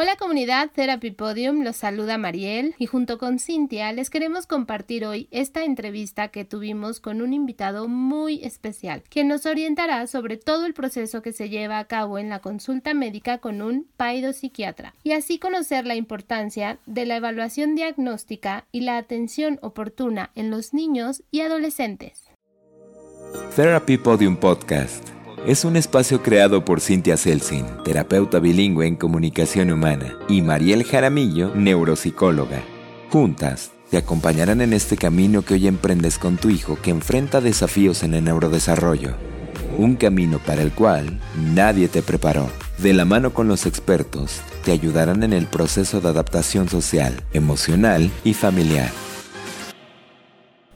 Hola comunidad Therapy Podium, los saluda Mariel y junto con Cintia les queremos compartir hoy esta entrevista que tuvimos con un invitado muy especial, que nos orientará sobre todo el proceso que se lleva a cabo en la consulta médica con un psiquiatra y así conocer la importancia de la evaluación diagnóstica y la atención oportuna en los niños y adolescentes. Therapy Podium Podcast es un espacio creado por Cintia Selsin, terapeuta bilingüe en comunicación humana, y Mariel Jaramillo, neuropsicóloga. Juntas, te acompañarán en este camino que hoy emprendes con tu hijo que enfrenta desafíos en el neurodesarrollo. Un camino para el cual nadie te preparó. De la mano con los expertos, te ayudarán en el proceso de adaptación social, emocional y familiar.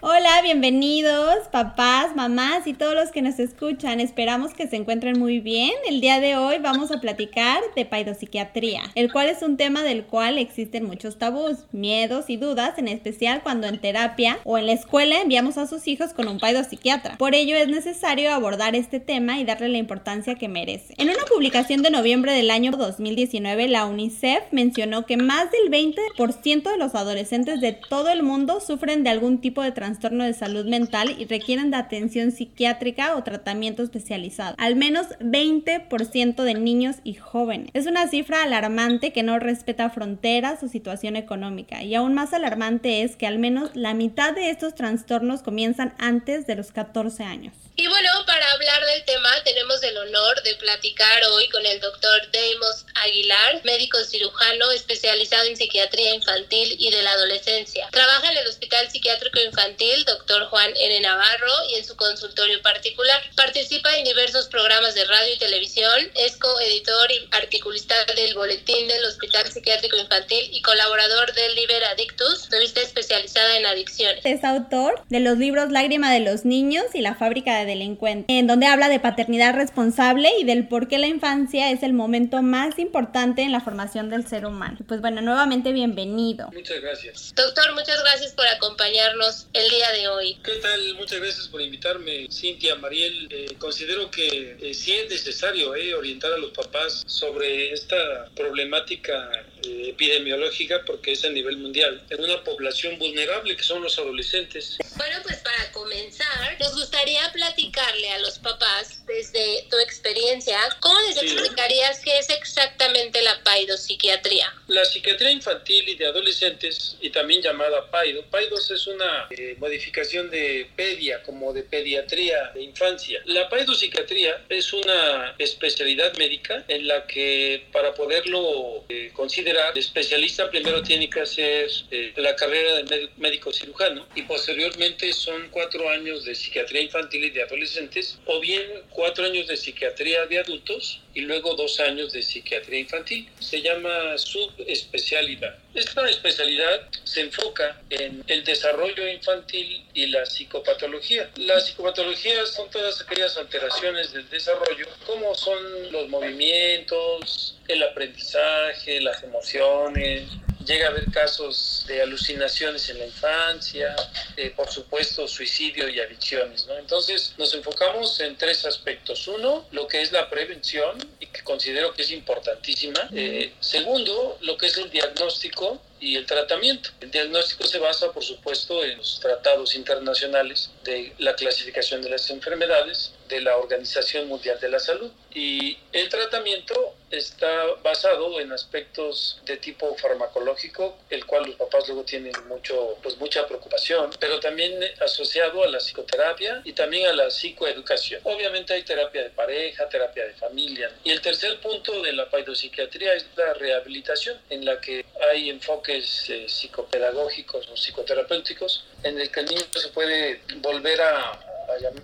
Hola, bienvenidos papás, mamás y todos los que nos escuchan. Esperamos que se encuentren muy bien. El día de hoy vamos a platicar de paidopsiquiatría, el cual es un tema del cual existen muchos tabús, miedos y dudas, en especial cuando en terapia o en la escuela enviamos a sus hijos con un paidopsiquiatra. Por ello es necesario abordar este tema y darle la importancia que merece. En una publicación de noviembre del año 2019, la UNICEF mencionó que más del 20% de los adolescentes de todo el mundo sufren de algún tipo de trastorno trastorno de salud mental y requieren de atención psiquiátrica o tratamiento especializado. Al menos 20% de niños y jóvenes. Es una cifra alarmante que no respeta fronteras o situación económica. Y aún más alarmante es que al menos la mitad de estos trastornos comienzan antes de los 14 años. Y bueno, para hablar del tema tenemos el honor de platicar hoy con el doctor Deimos Aguilar, médico cirujano especializado en psiquiatría infantil y de la adolescencia. Trabaja en el Hospital Psiquiátrico Infantil Dr. Juan N. Navarro y en su consultorio particular. Participa en diversos programas de radio y televisión, es coeditor y articulista del Boletín del Hospital Psiquiátrico Infantil y colaborador del Liber Adictus, revista especializada en adicciones. Es autor de los libros Lágrima de los Niños y La Fábrica de delincuente, en donde habla de paternidad responsable y del por qué la infancia es el momento más importante en la formación del ser humano. Pues bueno, nuevamente bienvenido. Muchas gracias. Doctor, muchas gracias por acompañarnos el día de hoy. ¿Qué tal? Muchas gracias por invitarme, Cintia, Mariel. Eh, considero que eh, sí es necesario eh, orientar a los papás sobre esta problemática epidemiológica porque es a nivel mundial, en una población vulnerable que son los adolescentes. Bueno, pues para comenzar, nos gustaría platicarle a los papás desde tu experiencia, ¿cómo les explicarías qué es exactamente la paidopsiquiatría? La psiquiatría infantil y de adolescentes, y también llamada paido, paidos es una eh, modificación de pedia, como de pediatría de infancia. La paidopsiquiatría es una especialidad médica en la que para poderlo eh, considerar, el especialista primero tiene que hacer eh, la carrera de médico cirujano y posteriormente son cuatro años de psiquiatría infantil y de adolescentes o bien cuatro años de psiquiatría de adultos y luego dos años de psiquiatría infantil. Se llama subespecialidad. Esta especialidad se enfoca en el desarrollo infantil y la psicopatología. Las psicopatologías son todas aquellas alteraciones del desarrollo, como son los movimientos, el aprendizaje, las emociones, llega a haber casos de alucinaciones en la infancia, eh, por supuesto suicidio y adicciones. Entonces nos enfocamos en tres aspectos. Uno, lo que es la prevención y que considero que es importantísima. Eh, segundo, lo que es el diagnóstico y el tratamiento. El diagnóstico se basa, por supuesto, en los tratados internacionales de la clasificación de las enfermedades de la Organización Mundial de la Salud. Y el tratamiento está basado en aspectos de tipo farmacológico, el cual los papás luego tienen mucho, pues mucha preocupación, pero también asociado a la psicoterapia y también a la psicoeducación. Obviamente hay terapia de pareja, terapia de familia. Y el tercer punto de la paidopsiquiatría es la rehabilitación, en la que hay enfoques eh, psicopedagógicos o psicoterapéuticos, en el que el niño se puede volver a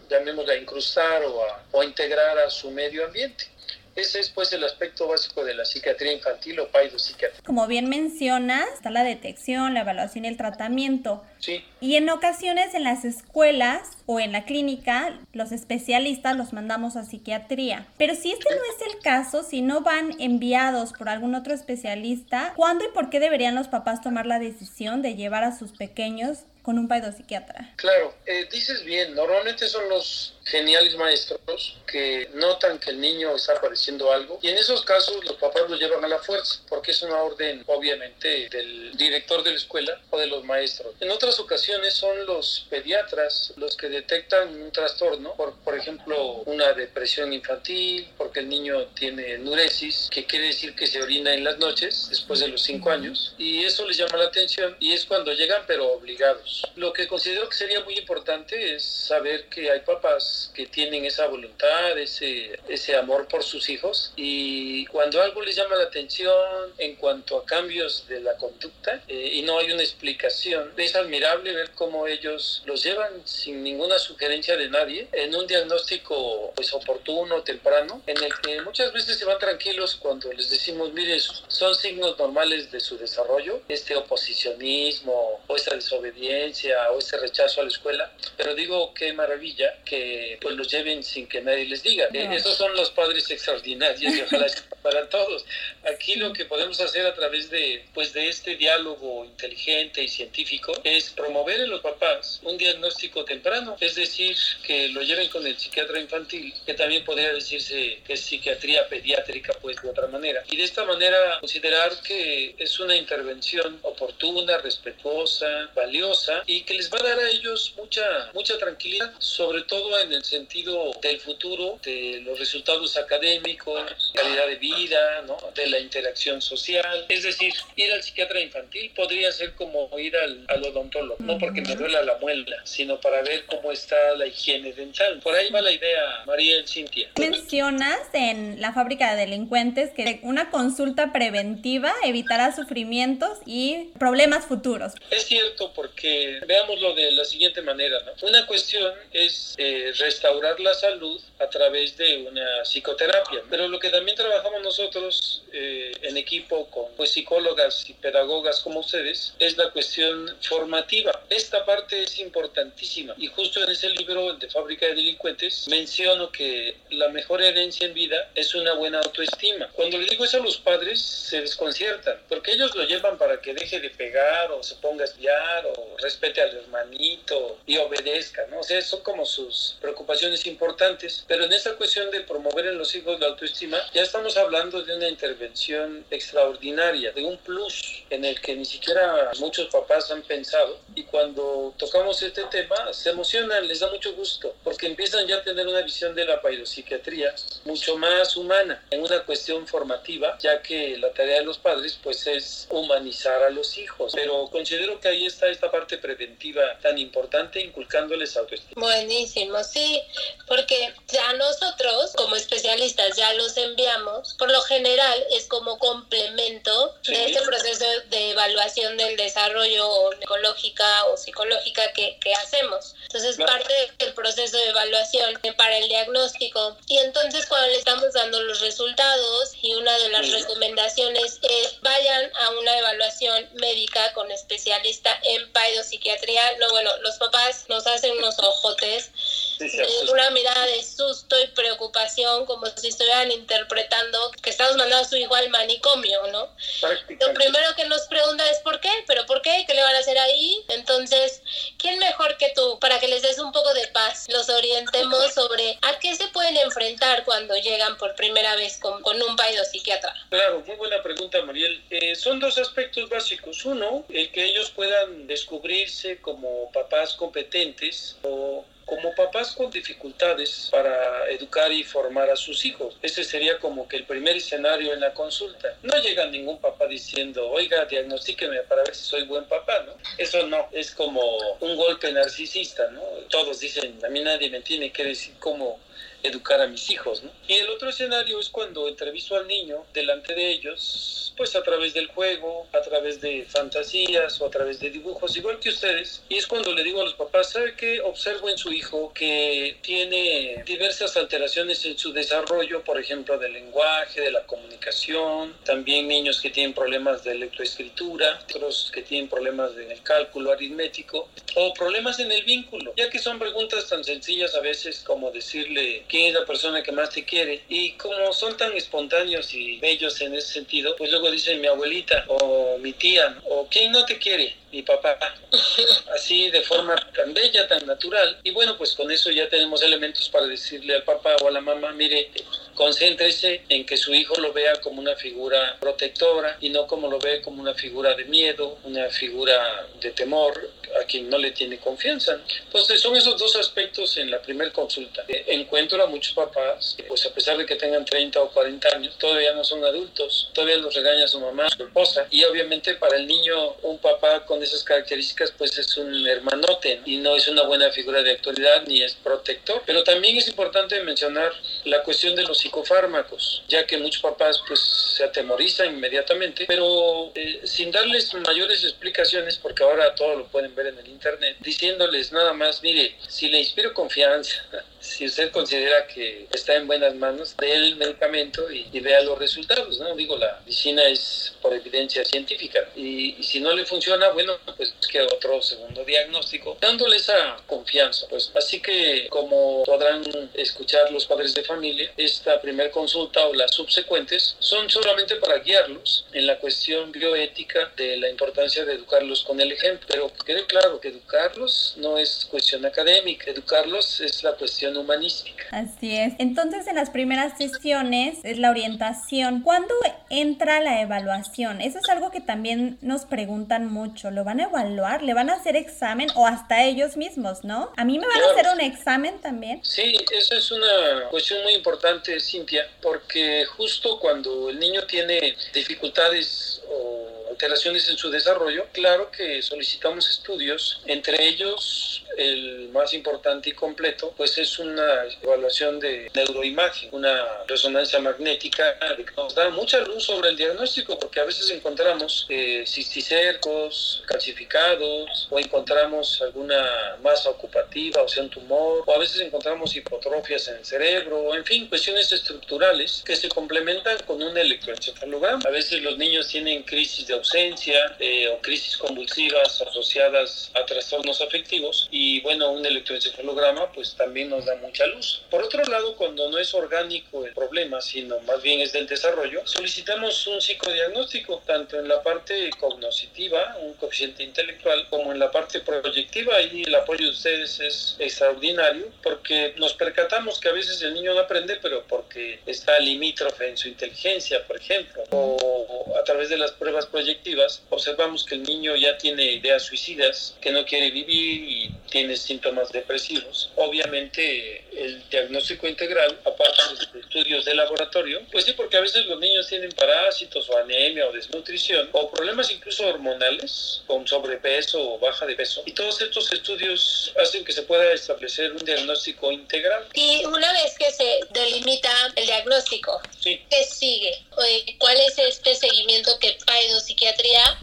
llamémosla, a incrustar o a, o a integrar a su medio ambiente. Ese es pues el aspecto básico de la psiquiatría infantil o paidopsiquiatría. Como bien mencionas, está la detección, la evaluación y el tratamiento. Sí. Y en ocasiones en las escuelas o en la clínica, los especialistas los mandamos a psiquiatría. Pero si este no es el caso, si no van enviados por algún otro especialista, ¿cuándo y por qué deberían los papás tomar la decisión de llevar a sus pequeños con un psiquiatra? Claro, eh, dices bien, normalmente son los geniales maestros que notan que el niño está padeciendo algo y en esos casos los papás lo llevan a la fuerza porque es una orden obviamente del director de la escuela o de los maestros. En otras ocasiones son los pediatras los que detectan un trastorno, por, por ejemplo una depresión infantil, porque el niño tiene enuresis, que quiere decir que se orina en las noches después de los cinco años y eso les llama la atención y es cuando llegan pero obligados. Lo que considero que sería muy importante es saber que hay papás que tienen esa voluntad, ese, ese amor por sus hijos. Y cuando algo les llama la atención en cuanto a cambios de la conducta eh, y no hay una explicación, es admirable ver cómo ellos los llevan sin ninguna sugerencia de nadie en un diagnóstico pues oportuno, temprano, en el que muchas veces se van tranquilos cuando les decimos, mire, son signos normales de su desarrollo, este oposicionismo o esta desobediencia o este rechazo a la escuela, pero digo qué maravilla que pues los lleven sin que nadie les diga. Eh, esos son los padres extraordinarios y ojalá para todos. Aquí lo que podemos hacer a través de pues de este diálogo inteligente y científico es promover en los papás un diagnóstico temprano, es decir, que lo lleven con el psiquiatra infantil, que también podría decirse que es psiquiatría pediátrica pues de otra manera. Y de esta manera considerar que es una intervención oportuna, respetuosa, valiosa y que les va a dar a ellos mucha mucha tranquilidad, sobre todo en el sentido del futuro, de los resultados académicos, calidad de vida, ¿no? de la interacción social. Es decir, ir al psiquiatra infantil podría ser como ir al, al odontólogo, no porque me duela la muela, sino para ver cómo está la higiene dental. Por ahí va la idea, María y Cintia. Mencionas en la fábrica de delincuentes que una consulta preventiva evitará sufrimientos y problemas futuros. Es cierto, porque veámoslo de la siguiente manera. ¿no? Una cuestión es eh, restaurar la salud a través de una psicoterapia, pero lo que también trabajamos nosotros eh, en equipo con pues, psicólogas y pedagogas como ustedes es la cuestión formativa. Esta parte es importantísima y justo en ese libro de Fábrica de Delincuentes menciono que la mejor herencia en vida es una buena autoestima. Cuando le digo eso a los padres se desconciertan porque ellos lo llevan para que deje de pegar o se ponga a espiar o respete al hermanito y obedezca, ¿no? O sea, son como sus preocupaciones importantes, pero en esta cuestión de promover en los hijos la autoestima ya estamos hablando de una intervención extraordinaria, de un plus en el que ni siquiera muchos papás han pensado y cuando tocamos este tema se emocionan, les da mucho gusto, porque empiezan ya a tener una visión de la psiquiatría mucho más humana, en una cuestión formativa, ya que la tarea de los padres pues es humanizar a los hijos, pero considero que ahí está esta parte preventiva tan importante inculcándoles autoestima. Buenísimo, sí, see porque ya nosotros como especialistas ya los enviamos, por lo general es como complemento de este proceso de evaluación del desarrollo ecológica o psicológica que, que hacemos. Entonces, parte del proceso de evaluación para el diagnóstico. Y entonces, cuando le estamos dando los resultados, y una de las recomendaciones es vayan a una evaluación médica con especialista en paidopsiquiatría. No, bueno, los papás nos hacen unos ojotes una mirada de susto y preocupación, como si estuvieran interpretando que estamos mandando a su hijo al manicomio, ¿no? Lo primero que nos pregunta es ¿por qué? ¿Pero por qué? ¿Qué le van a hacer ahí? Entonces, ¿quién mejor que tú para que les des un poco de paz? Los orientemos sobre a qué se pueden enfrentar cuando llegan por primera vez con, con un psiquiatra. Claro, muy buena pregunta, Mariel. Eh, son dos aspectos básicos. Uno, el que ellos puedan descubrirse como papás competentes o como papás con dificultades para educar y formar a sus hijos. Ese sería como que el primer escenario en la consulta. No llega ningún papá diciendo, oiga, diagnostíqueme para ver si soy buen papá, ¿no? Eso no, es como un golpe narcisista, ¿no? Todos dicen, a mí nadie me tiene que decir cómo educar a mis hijos, ¿no? Y el otro escenario es cuando entrevisto al niño delante de ellos pues a través del juego, a través de fantasías o a través de dibujos, igual que ustedes. Y es cuando le digo a los papás, ¿sabe qué? Observo en su hijo que tiene diversas alteraciones en su desarrollo, por ejemplo, del lenguaje, de la comunicación, también niños que tienen problemas de lectoescritura, otros que tienen problemas en el cálculo aritmético o problemas en el vínculo, ya que son preguntas tan sencillas a veces como decirle quién es la persona que más te quiere. Y como son tan espontáneos y bellos en ese sentido, pues luego dice mi abuelita o mi tía o quién no te quiere mi papá, así de forma tan bella, tan natural. Y bueno, pues con eso ya tenemos elementos para decirle al papá o a la mamá, mire, concéntrese en que su hijo lo vea como una figura protectora y no como lo ve como una figura de miedo, una figura de temor a quien no le tiene confianza. Entonces son esos dos aspectos en la primera consulta. Eh, encuentro a muchos papás, pues a pesar de que tengan 30 o 40 años, todavía no son adultos, todavía los regaña su mamá, su esposa. Y obviamente para el niño un papá con esas características pues es un hermanote y no es una buena figura de autoridad ni es protector. Pero también es importante mencionar la cuestión de los psicofármacos, ya que muchos papás pues se atemorizan inmediatamente, pero eh, sin darles mayores explicaciones, porque ahora todo lo pueden ver en el internet, diciéndoles nada más, mire, si le inspiro confianza, si usted considera que está en buenas manos, dé el medicamento y, vea los resultados, ¿no? Digo, la medicina es por evidencia científica y, si no le funciona, bueno, pues que otro segundo diagnóstico, dándole esa confianza. Pues así que como podrán escuchar los padres de familia, esta primera consulta o las subsecuentes son solamente para guiarlos en la cuestión bioética de la importancia de educarlos con el ejemplo, pero quede claro que educarlos no es cuestión académica, educarlos es la cuestión humanística. Así es. Entonces, en las primeras sesiones es la orientación. ¿Cuándo entra la evaluación? Eso es algo que también nos preguntan mucho. ¿Lo van a evaluar? ¿Le van a hacer examen o hasta ellos mismos, no? ¿A mí me van a hacer un examen también? Sí, eso es una cuestión muy importante, Cintia, porque justo cuando el niño tiene dificultades o alteraciones en su desarrollo, claro que solicitamos estudios, entre ellos el más importante y completo, pues es una evaluación de neuroimagen, una resonancia magnética que nos da mucha luz sobre el diagnóstico, porque a veces encontramos eh, cisticercos calcificados o encontramos alguna masa ocupativa, o sea, un tumor, o a veces encontramos hipotrofias en el cerebro, en fin, cuestiones estructurales que se complementan con un electroencefalograma. A veces los niños tienen crisis de ausencia eh, o crisis convulsivas asociadas a trastornos afectivos y bueno, un electroencefalograma pues también nos da mucha luz. Por otro lado, cuando no es orgánico el problema, sino más bien es del desarrollo, solicitamos un psicodiagnóstico, tanto en la parte cognoscitiva, un coeficiente intelectual, como en la parte proyectiva, y el apoyo de ustedes es extraordinario, porque nos percatamos que a veces el niño no aprende, pero porque está limítrofe en su inteligencia, por ejemplo, o a través de las pruebas proyectivas, observamos que el niño ya tiene ideas suicidas, que no quiere vivir y tiene síntomas depresivos. Obviamente el diagnóstico integral, aparte de estudios de laboratorio, pues sí, porque a veces los niños tienen parásitos o anemia o desnutrición o problemas incluso hormonales con sobrepeso o baja de peso. Y todos estos estudios hacen que se pueda establecer un diagnóstico integral. Y una vez que se delimita el diagnóstico, ¿qué sigue? ¿Cuál es este seguimiento que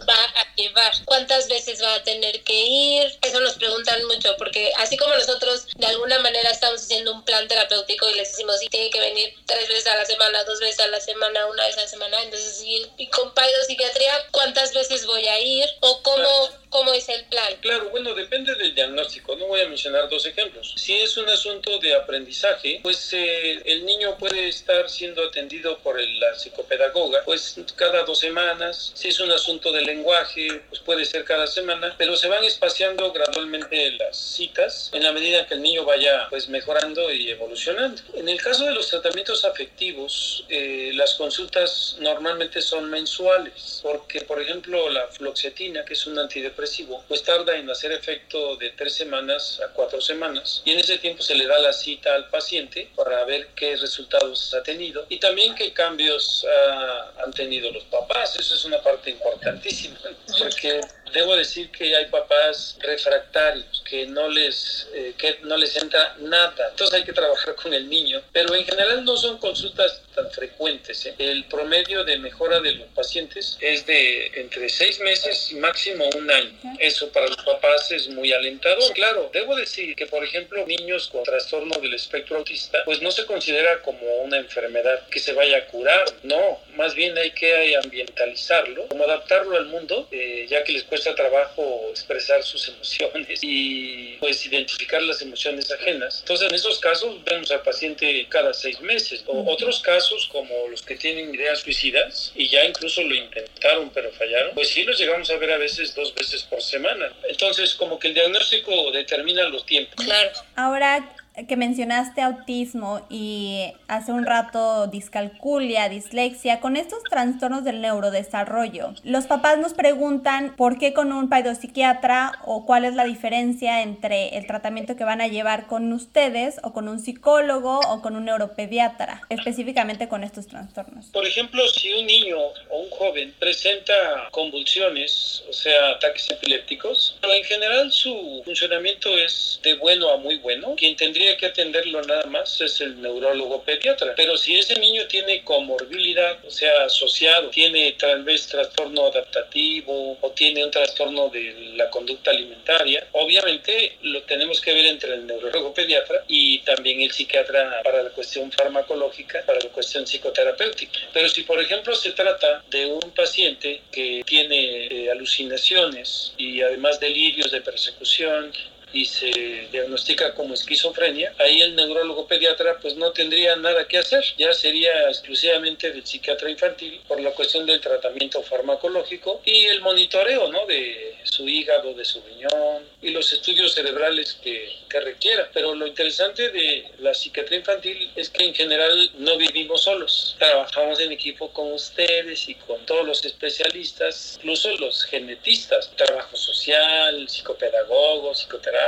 Va a llevar? ¿Cuántas veces va a tener que ir? Eso nos preguntan mucho porque así como nosotros de alguna manera estamos haciendo un plan terapéutico y les decimos si tiene que venir tres veces a la semana, dos veces a la semana, una vez a la semana, entonces y, y con psiquiatría, ¿cuántas veces voy a ir? ¿O cómo, cómo es el plan? Claro, bueno, depende del diagnóstico. No voy a mencionar dos ejemplos. Si es un asunto de aprendizaje, pues eh, el niño puede estar siendo atendido por la psicopedagoga, pues cada dos semanas. Si es un asunto de lenguaje, pues puede ser cada semana, pero se van espaciando gradualmente las citas en la medida que el niño vaya pues mejorando y evolucionando. En el caso de los tratamientos afectivos, eh, las consultas normalmente son mensuales, porque por ejemplo la fluoxetina, que es un antidepresivo, pues tarda en hacer efecto de tres semanas a cuatro semanas. Y en ese tiempo se le da la cita al paciente para ver qué resultados ha tenido. Y también qué cambios han tenido los papás. Eso es una parte importantísima, porque debo decir que hay papás refractarios que no les eh, que no les entra nada. Entonces hay que trabajar con el niño pero en general no son consultas tan frecuentes ¿eh? el promedio de mejora de los pacientes es de entre seis meses y máximo un año. Eso para los papás es muy alentador. Claro debo decir que por ejemplo niños con trastorno del espectro autista pues no se considera como una enfermedad que se vaya a curar no. Más bien hay que ambientalizarlo como adaptarlo al mundo eh, ya que les cuesta cuesta trabajo expresar sus emociones y pues identificar las emociones ajenas. Entonces en esos casos vemos al paciente cada seis meses. O otros casos como los que tienen ideas suicidas y ya incluso lo intentaron pero fallaron, pues sí los llegamos a ver a veces dos veces por semana. Entonces como que el diagnóstico determina los tiempos. Claro. Ahora, que mencionaste autismo y hace un rato discalculia, dislexia, con estos trastornos del neurodesarrollo, los papás nos preguntan por qué con un paidopsiquiatra o cuál es la diferencia entre el tratamiento que van a llevar con ustedes o con un psicólogo o con un neuropediatra, específicamente con estos trastornos. Por ejemplo, si un niño o un joven presenta convulsiones, o sea, ataques epilépticos, en general su funcionamiento es de bueno a muy bueno. Quien tendría que atenderlo nada más es el neurólogo pediatra. Pero si ese niño tiene comorbilidad, o sea, asociado, tiene tal vez trastorno adaptativo o tiene un trastorno de la conducta alimentaria, obviamente lo tenemos que ver entre el neurólogo pediatra y también el psiquiatra para la cuestión farmacológica, para la cuestión psicoterapéutica. Pero si, por ejemplo, se trata de un paciente que tiene eh, alucinaciones y además delirios de persecución, y se diagnostica como esquizofrenia, ahí el neurólogo pediatra pues no tendría nada que hacer, ya sería exclusivamente del psiquiatra infantil por la cuestión del tratamiento farmacológico y el monitoreo ¿no? de su hígado, de su riñón y los estudios cerebrales que, que requiera. Pero lo interesante de la psiquiatría infantil es que en general no vivimos solos, trabajamos en equipo con ustedes y con todos los especialistas, incluso los genetistas, trabajo social, psicopedagogos,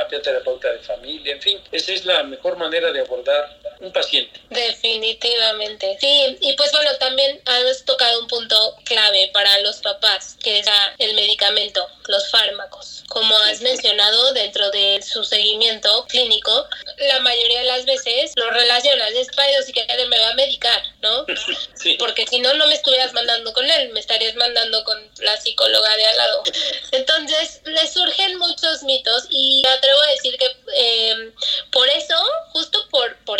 psicoterapeutas, terapeuta de familia, en fin, esa es la mejor manera de abordar un paciente. Definitivamente, sí, y pues bueno, también has tocado un punto clave para los papás, que es el medicamento, los fármacos. Como has mencionado dentro de su seguimiento clínico, la mayoría de las veces lo relacionas, es que me va a medicar, ¿no? Porque si no, no me estuvieras mandando con él, me estarías mandando con la psicóloga de al lado. Entonces, le surgen muchos mitos y me atrevo a decir que eh, por eso,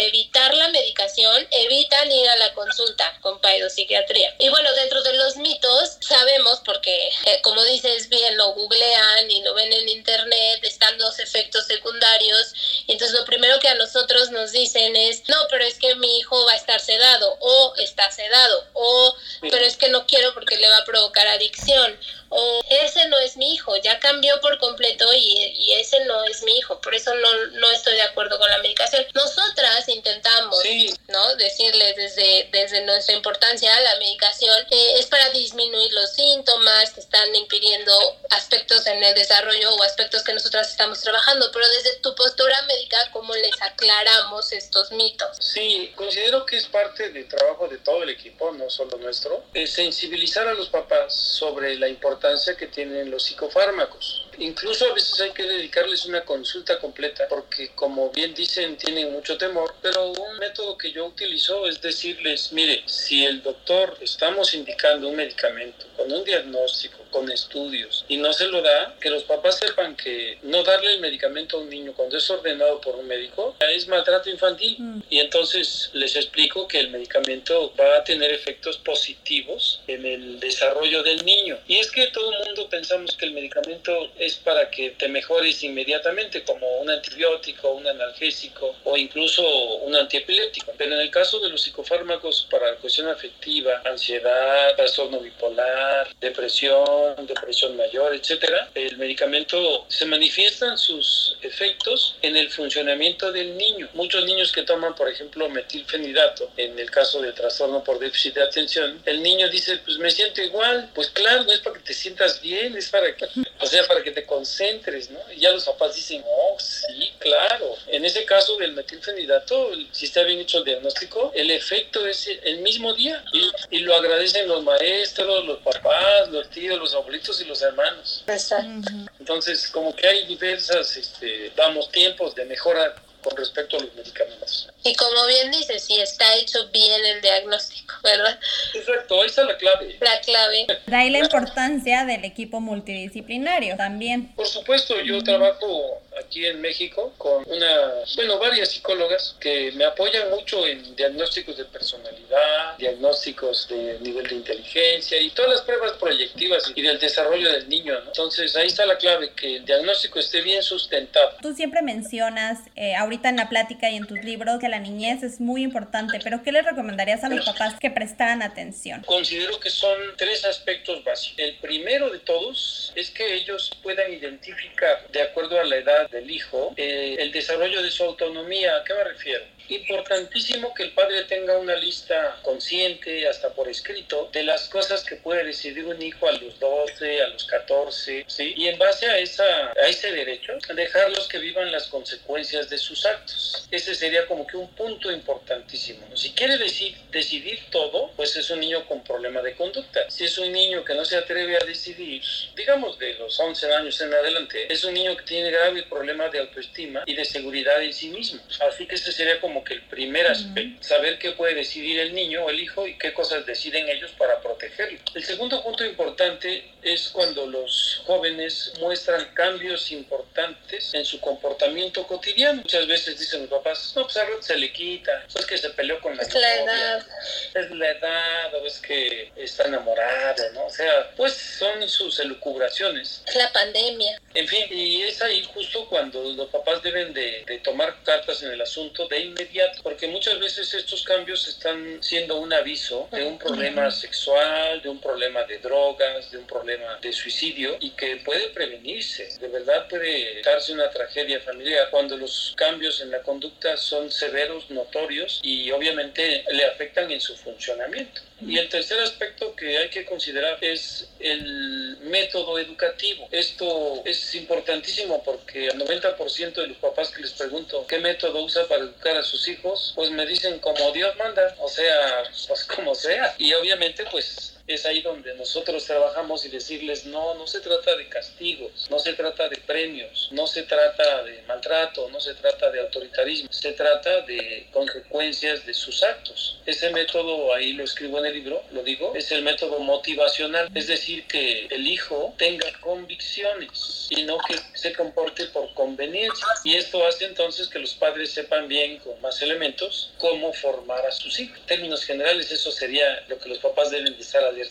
evitar la medicación, evitan ir a la consulta con paidopsiquiatría. Y bueno, dentro de los mitos, sabemos, porque eh, como dices bien, lo googlean y lo ven en internet, están los efectos secundarios, y entonces lo primero que a nosotros nos dicen es, no, pero es que mi hijo va a estar sedado, o está sedado, o, pero es que no quiero porque le va a provocar adicción o ese no es mi hijo, ya cambió por completo y, y, ese no es mi hijo, por eso no, no estoy de acuerdo con la medicación. Nosotras intentamos, ¿no? Decirles desde, desde nuestra importancia, la medicación eh, es para disminuir los síntomas que están impidiendo aspectos en el desarrollo o aspectos que nosotras estamos trabajando, pero desde tu postura médica, ¿cómo les aclaramos estos mitos? Sí, considero que es parte del trabajo de todo el equipo, no solo nuestro, es sensibilizar a los papás sobre la importancia que tienen los psicofármacos. Incluso a veces hay que dedicarles una consulta completa porque como bien dicen tienen mucho temor, pero un método que yo utilizo es decirles, mire, si el doctor estamos indicando un medicamento con un diagnóstico, con estudios y no se lo da, que los papás sepan que no darle el medicamento a un niño cuando es ordenado por un médico es maltrato infantil mm. y entonces les explico que el medicamento va a tener efectos positivos en el desarrollo del niño. Y es que todo el mundo pensamos que el medicamento es para que te mejores inmediatamente, como un antibiótico, un analgésico o incluso un antiepiléptico. Pero en el caso de los psicofármacos para la cuestión afectiva, ansiedad, trastorno bipolar, depresión, depresión mayor, etcétera, el medicamento se manifiestan sus efectos en el funcionamiento del niño. Muchos niños que toman, por ejemplo, metilfenidato, en el caso del trastorno por déficit de atención, el niño dice, pues me siento igual. Pues claro, no es para que te sientas bien, es para que, o sea, para que te concentres, ¿no? Y ya los papás dicen, oh, sí, claro. En ese caso del metilfenidato, si está bien hecho el diagnóstico, el efecto es el mismo día. Y, y lo agradecen los maestros, los papás, los tíos, los abuelitos y los hermanos. Exacto. Entonces, como que hay diversas, este, damos tiempos de mejora con respecto a los medicamentos. Y como bien dices, si está hecho bien el diagnóstico, ¿verdad? Exacto, ahí está la clave. La clave. De ahí la importancia del equipo multidisciplinario también. Por supuesto, yo trabajo aquí en México con una, bueno, varias psicólogas que me apoyan mucho en diagnósticos de personalidad, diagnósticos de nivel de inteligencia y todas las pruebas proyectivas y del desarrollo del niño. Entonces ahí está la clave, que el diagnóstico esté bien sustentado. Tú siempre mencionas eh, ahorita en la plática y en tus libros que la niñez es muy importante, pero ¿qué les recomendarías a los papás que prestaran atención? Considero que son tres aspectos básicos. El primero de todos es que ellos puedan identificar, de acuerdo a la edad del hijo, eh, el desarrollo de su autonomía. ¿A qué me refiero? Importantísimo que el padre tenga una lista consciente, hasta por escrito, de las cosas que puede decidir un hijo a los 12, a los 14, ¿sí? Y en base a, esa, a ese derecho, dejarlos que vivan las consecuencias de sus actos. Ese sería como que un punto importantísimo. Si quiere decir, decidir todo, pues es un niño con problema de conducta. Si es un niño que no se atreve a decidir, digamos de los 11 años en adelante, es un niño que tiene grave problema de autoestima y de seguridad en sí mismo. Así que ese sería como que el primer aspecto, saber qué puede decidir el niño o el hijo y qué cosas deciden ellos para protegerlo. El segundo punto importante es cuando los jóvenes muestran cambios importantes en su comportamiento cotidiano. Muchas veces dicen los papás, no, pues a se le quita, es que se peleó con la Es la edad. Es la edad, o es que está enamorado, ¿no? O sea, pues son sus elucubraciones. Es la pandemia. En fin, y es ahí justo cuando los papás deben de, de tomar cartas en el asunto de inmediato porque muchas veces estos cambios están siendo un aviso de un problema sexual, de un problema de drogas, de un problema de suicidio y que puede prevenirse. De verdad puede darse una tragedia familiar cuando los cambios en la conducta son severos, notorios y obviamente le afectan en su funcionamiento. Y el tercer aspecto que hay que considerar es el método educativo. Esto es importantísimo porque al 90% de los papás que les pregunto qué método usa para educar a sus hijos, pues me dicen como Dios manda, o sea, pues como sea. Y obviamente pues es ahí donde nosotros trabajamos y decirles, no, no se trata de castigos, no se trata de premios, no se trata de maltrato, no se trata de autoritarismo, se trata de consecuencias de sus actos. Ese método, ahí lo escribo en el libro, lo digo, es el método motivacional, es decir, que el hijo tenga convicciones y no que se comporte por conveniencia. Y esto hace entonces que los padres sepan bien, con más elementos, cómo formar a sus hijos. En términos generales, eso sería lo que los papás deben de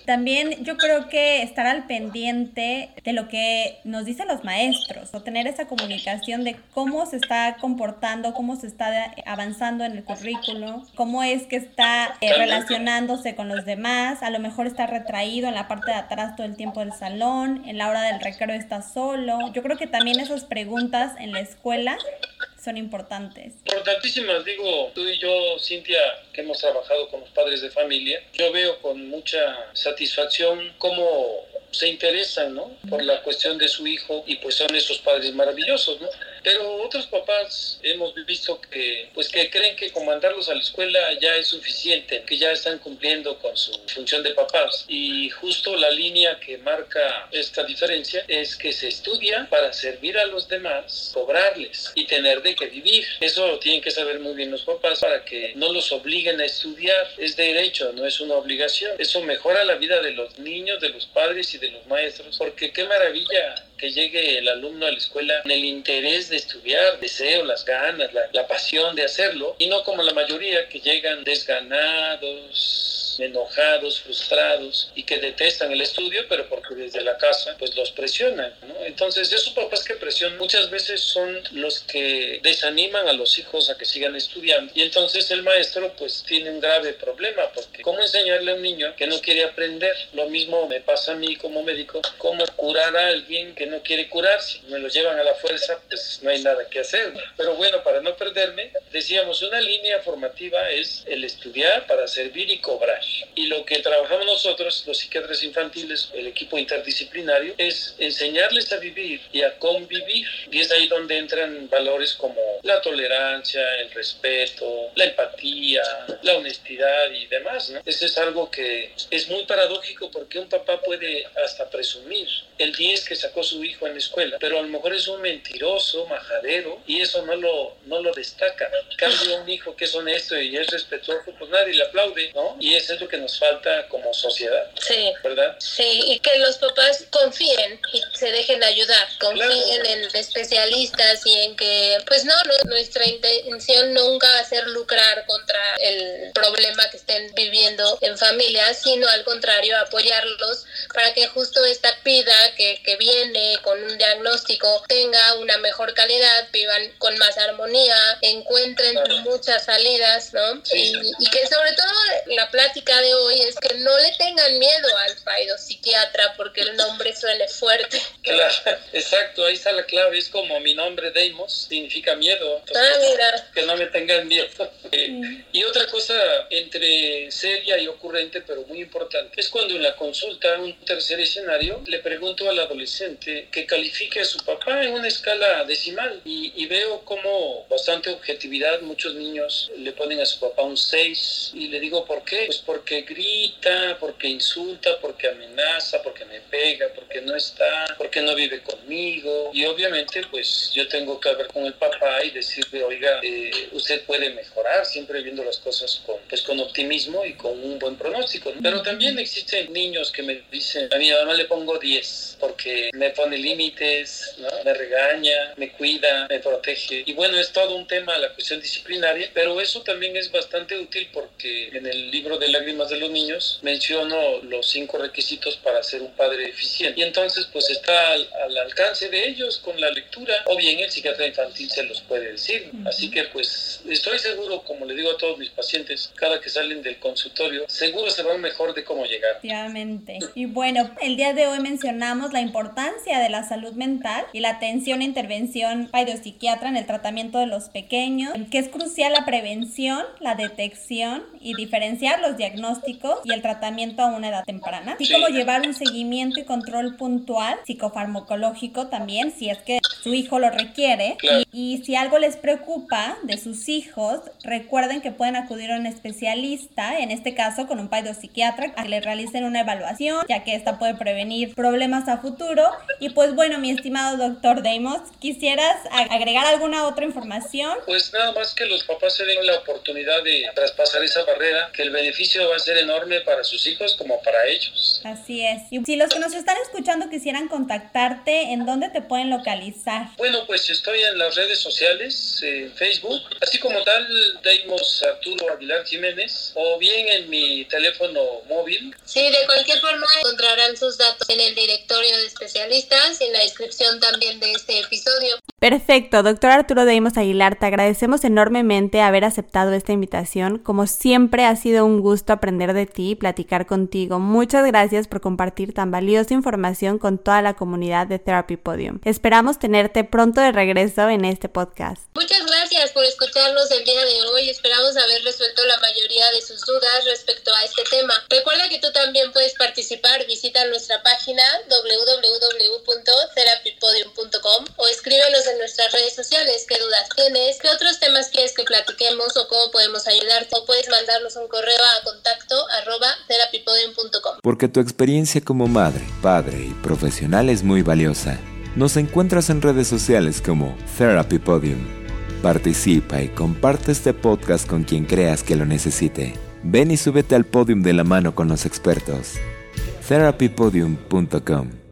también yo creo que estar al pendiente de lo que nos dicen los maestros o tener esa comunicación de cómo se está comportando, cómo se está avanzando en el currículo, cómo es que está eh, relacionándose con los demás, a lo mejor está retraído en la parte de atrás todo el tiempo del salón, en la hora del recreo está solo. Yo creo que también esas preguntas en la escuela son importantes. Importantísimas, digo, tú y yo, Cintia, que hemos trabajado con los padres de familia, yo veo con mucha satisfacción cómo se interesan, ¿no? Por la cuestión de su hijo y pues son esos padres maravillosos, ¿no? Pero otros papás hemos visto que, pues que creen que con mandarlos a la escuela ya es suficiente, que ya están cumpliendo con su función de papás. Y justo la línea que marca esta diferencia es que se estudia para servir a los demás, cobrarles y tener de qué vivir. Eso lo tienen que saber muy bien los papás para que no los obliguen a estudiar. Es derecho, no es una obligación. Eso mejora la vida de los niños, de los padres y de los maestros, porque qué maravilla que llegue el alumno a la escuela con el interés de estudiar, deseo, las ganas, la, la pasión de hacerlo, y no como la mayoría que llegan desganados, enojados, frustrados y que detestan el estudio, pero porque desde la casa pues los presionan. ¿no? Entonces esos papás que presionan muchas veces son los que desaniman a los hijos a que sigan estudiando y entonces el maestro pues tiene un grave problema porque ¿cómo enseñarle a un niño que no quiere aprender? Lo mismo me pasa a mí como médico, ¿cómo curar a alguien que no quiere curarse? Me lo llevan a la fuerza, pues no hay nada que hacer. Pero bueno, para no perderme, decíamos, una línea formativa es el estudiar para servir y cobrar. Y lo que trabajamos nosotros, los psiquiatras infantiles, el equipo interdisciplinario, es enseñarles a vivir y a convivir. Y es ahí donde entran valores como la tolerancia, el respeto, la empatía, la honestidad y demás. ¿no? Eso es algo que es muy paradójico porque un papá puede hasta presumir el 10 que sacó su hijo en la escuela, pero a lo mejor es un mentiroso, majadero, y eso no lo, no lo destaca. En cambio, un hijo que es honesto y es respetuoso, pues nadie le aplaude, ¿no? Y esa es lo que nos falta como sociedad. Sí. ¿Verdad? Sí, y que los papás confíen y se dejen ayudar, confíen en especialistas y en que, pues no, nuestra intención nunca va a ser lucrar contra el problema que estén viviendo en familia, sino al contrario, apoyarlos para que justo esta pida que, que viene con un diagnóstico tenga una mejor calidad, vivan con más armonía, encuentren muchas salidas, ¿no? Y, y, que sobre todo la plática de hoy es que no le tengan miedo al paido psiquiatra porque el nombre suene fuerte. Claro, exacto, ahí está la clave, es como mi nombre Deimos, significa miedo. ah, mira. Que no me tengan miedo. Eh, y otra cosa entre seria y ocurrente, pero muy importante, es cuando en la consulta, un tercer escenario, le pregunto al adolescente que califique a su papá en una escala decimal y, y veo como bastante objetividad, muchos niños le ponen a su papá un 6 y le digo, ¿por qué? Pues porque grita, porque insulta, porque amenaza, porque me pega, porque no está, porque no vive conmigo y obviamente pues yo tengo que hablar con el papá y decirle, oiga, eh, usted puede mejorar, siempre viendo las cosas con, pues, con optimismo y con un buen pronóstico. Pero también existen niños que me dicen, a mi mamá le pongo 10 porque me pone límites, ¿no? me regaña, me cuida, me protege. Y bueno, es todo un tema la cuestión disciplinaria, pero eso también es bastante útil porque en el libro de lágrimas de los niños menciono los cinco requisitos para ser un padre eficiente. Y entonces pues está al, al alcance de ellos con la lectura o bien el psiquiatra infantil se los puede decir. Así que pues estoy seguro, como le digo a todos mis pacientes, cada que salen del consultorio, seguro se van mejor de cómo llegar. Y bueno, el día de hoy mencionamos la importancia de la salud mental y la atención e intervención psiquiatra en el tratamiento de los pequeños, que es crucial la prevención, la detección y diferenciar los diagnósticos y el tratamiento a una edad temprana, así como llevar un seguimiento y control puntual psicofarmacológico también, si es que su hijo lo requiere. Y, y, si algo les preocupa de sus hijos, recuerden que pueden acudir a un especialista, en este caso con un psiquiatra, a que le realicen una evaluación, ya que esta puede prevenir problemas a futuro. Y pues bueno, mi estimado doctor Deimos, ¿quisieras agregar alguna otra información? Pues nada más que los papás se den la oportunidad de traspasar esa barrera, que el beneficio va a ser enorme para sus hijos como para ellos. Así es. Y si los que nos están escuchando quisieran contactarte, ¿en dónde te pueden localizar? Bueno, pues estoy en las redes sociales, en Facebook, así como tal, Deimos Arturo Aguilar Jiménez, o bien en mi teléfono móvil. Sí, de cualquier forma encontrarán sus datos en el directorio de especialistas y en la descripción también de este episodio. Perfecto, doctor Arturo Deimos Aguilar, te agradecemos enormemente haber aceptado esta invitación. Como siempre, ha sido un gusto aprender de ti y platicar contigo. Muchas gracias por compartir tan valiosa información con toda la comunidad de Therapy Podium. Esperamos tenerte pronto de regreso en este podcast. Muchas gracias por escucharnos el día de hoy. Esperamos haber resuelto la mayoría de sus dudas respecto a este tema. Recuerda que tú también puedes participar. Visita nuestra página www.therapypodium.com o escríbenos en nuestras redes sociales qué dudas tienes, qué otros temas quieres que platiquemos o cómo podemos ayudarte o puedes mandarnos un correo a contacto arroba therapypodium.com. Porque tu experiencia como madre, padre y profesional es muy valiosa. Nos encuentras en redes sociales como Therapy Podium. Participa y comparte este podcast con quien creas que lo necesite. Ven y súbete al podium de la mano con los expertos. therapypodium.com